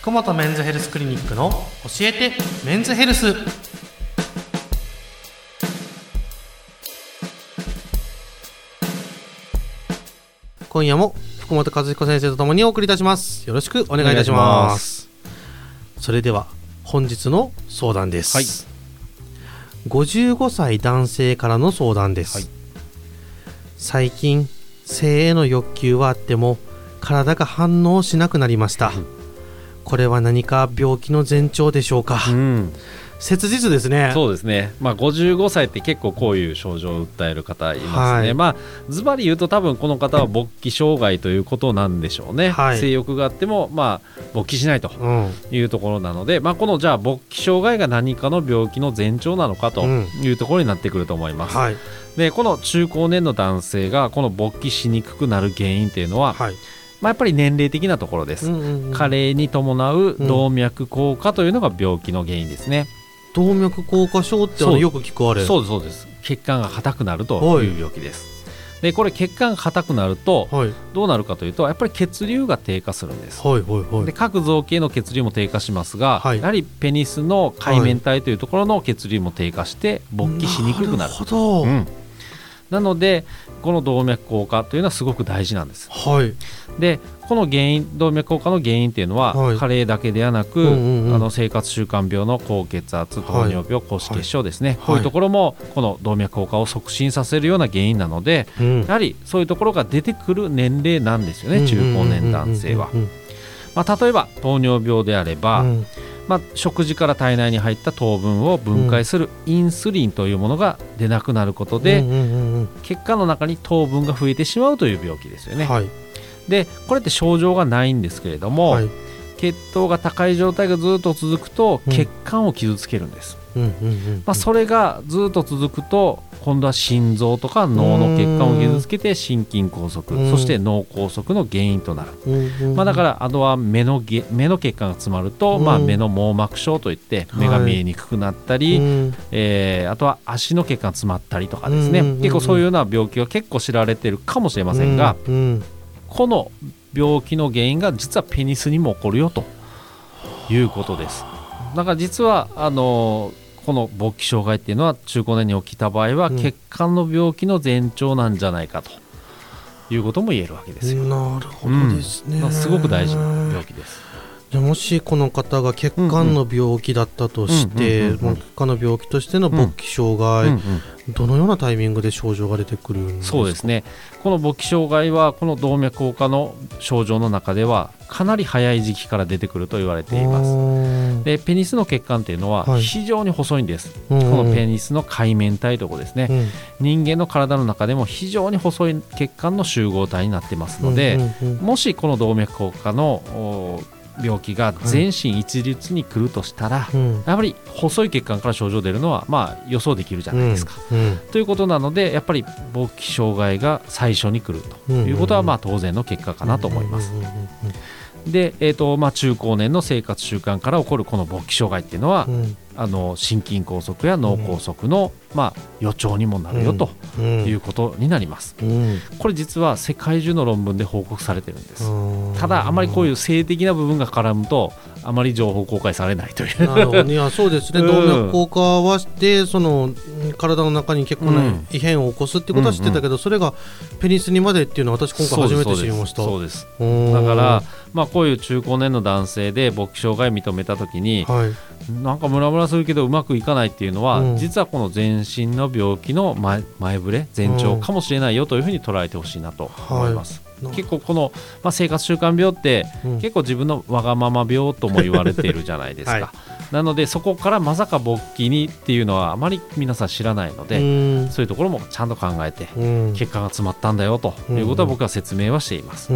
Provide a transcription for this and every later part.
福本メンズヘルスクリニックの教えてメンズヘルス。今夜も福本和彦先生とともにお送りいたします。よろしくお願いいたします。それでは本日の相談です、はい。55歳男性からの相談です、はい。最近性への欲求はあっても体が反応しなくなりました、うんこれは何か病気の前兆でしょうか、うん、切実ですね。そうですね、まあ、55歳って結構こういう症状を訴える方いますね、はい。まあズバリ言うと多分この方は勃起障害ということなんでしょうね、はい。性欲があっても、まあ、勃起しないとうん。いうところなので、まあ、このじゃあ勃起障害が何かの病気の前兆なのかとうん。いうところになってくると思います、はい。でこの中高年の男性がこの勃起しにくくなる原因っていうのは、はいまあ、やっぱり年齢的なところです、うんうんうん加齢に伴う動脈硬化というのが病気の原因ですね、動脈硬化症ってよく聞くあれ。そうですそうです。血管が硬くなるとはい。いう病気です、でこれ血管が硬くなるとはい。どうなるかというとやっぱり血流が低下するんです。はいはいはい。で各臓器への血流も低下しますが、はい。やはりペニスの海綿体というところの血流も低下して勃起しにくくなる。るほど、うん、なのでこの動脈硬化というのはすごく大事なんです。はい。でこの原因動脈硬化の原因っていうのは、はい。加齢だけではなく、うんうんうん。あの生活習慣病の高血圧糖尿病、高脂血症ですね、い。こういうところもこの動脈硬化を促進させるような原因なのでうん。やはりそういうところが出てくる年齢なんですよね中高年男性は。例えば糖尿病であれば、うんうんまあ、食事から体内に入った糖分を分解するインスリンというものが出なくなることで、血管の中に糖分が増えてしまうという病気ですよね。うんはい。でこれって症状がないんですけれども、はい血糖が高い状態がずっと続くとうん。血管を傷つけるんです、まあ、それがずっと続くと今度は心臓とか脳の血管を傷つけて心筋梗塞うん。そして脳梗塞の原因となる、まあ、だからあとは目のげ目の血管が詰まると、うん。まあ、目の網膜症といって目が見えにくくなったり、うん。えーあとは足の血管が詰まったりとかですね、結構そういうような病気が結構知られてるかもしれませんが、この病気の原因が実はペニスにも起こるよということです。だから実はあのこの勃起障害っていうのは中高年に起きた場合はうん血管の病気の前兆なんじゃないかということも言えるわけですよ。なるほどですね、まあすごく大事な病気です。じゃあもしこの方が血管の病気だったとして、うんうん血管の病気としての勃起障害、うんうんどのようなタイミングで症状が出てくるんですか？そうですね。この勃起障害はこの動脈硬化の症状の中ではかなり早い時期から出てくると言われています。すでペニスの血管っていうのははい。非常に細いんです、ここのペニスの海綿体とこですね、うん。人間の体の中でも非常に細い血管の集合体になってますので、うんうんうんもしこの動脈硬化のお病気が全身一律に来るとしたら、うん。やはり細い血管から症状出るのはまあ予想できるじゃないですか。うん。ということなのでやっぱり勃起障害が最初に来るということはまあ当然の結果かなと思います。うんうんうんで、えーとまあ、中高年の生活習慣から起こるこの勃起障害っていうのは、うんうんあの心筋梗塞や脳梗塞の、まあ、予兆にもなるよとうん。いうことになります。うん。これ実は世界中の論文で報告されてるんです。うん。ただあまりこういう性的な部分が絡むとあまり情報公開されないという。なるほど。いやそうですね、うん。動脈硬化はしてそのうん体の中に結構なうん。異変を起こすってことは知ってたけど、それがペニスにまでっていうのは私今回初めて知りました。そうですだから、まあ、こういう中高年の男性で勃起障害認めた時にはい。なんかムラムラするけどうまくいかないっていうのは、うん。実はこの全身の病気の前前触れ前兆かもしれないよというふうに捉えてほしいなと思います。な結構この、まあ、生活習慣病ってうん。結構自分のわがまま病とも言われているじゃないですか、はい。なのでそこからまさか勃起にっていうのはあまり皆さん知らないので、うん。そういうところもちゃんと考えてうん。結果が詰まったんだよということは僕は説明はしています。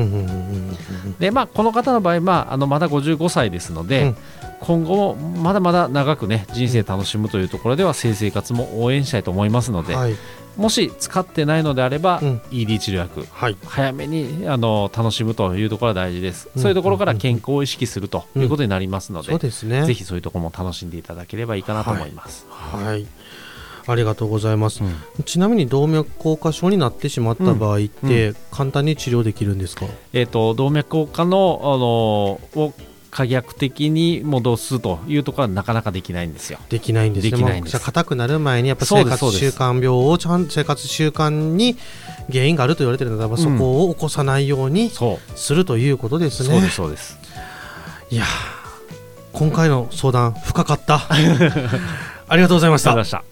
でまあ、この方の場合、まあ、あのまだ55歳ですので、うん。今後もまだまだ長くね人生楽しむというところでは性生活も応援したいと思いますので、はいもし使ってないのであれば、うん。ED 治療薬はい。早めにあの楽しむというところは大事です、うん。そういうところから健康を意識するということになりますので、そうですね。ぜひそういうところも楽しんでいただければいいかなと思います。はい。ありがとうございます、うん。ちなみに動脈硬化症になってしまった場合って、うん。簡単に治療できるんですか、えー、と動脈硬化のあのを可逆的に戻すというところはなかなかできないんですよ。できないんですね。できないんです。硬くなる前にやっぱ生活習慣病をちゃん生活習慣に原因があると言われてるので、まあそこを起こさないようにするということですね。そうですそうです。いやー今回の相談深かった。ありがとうございました。ありがとうございました。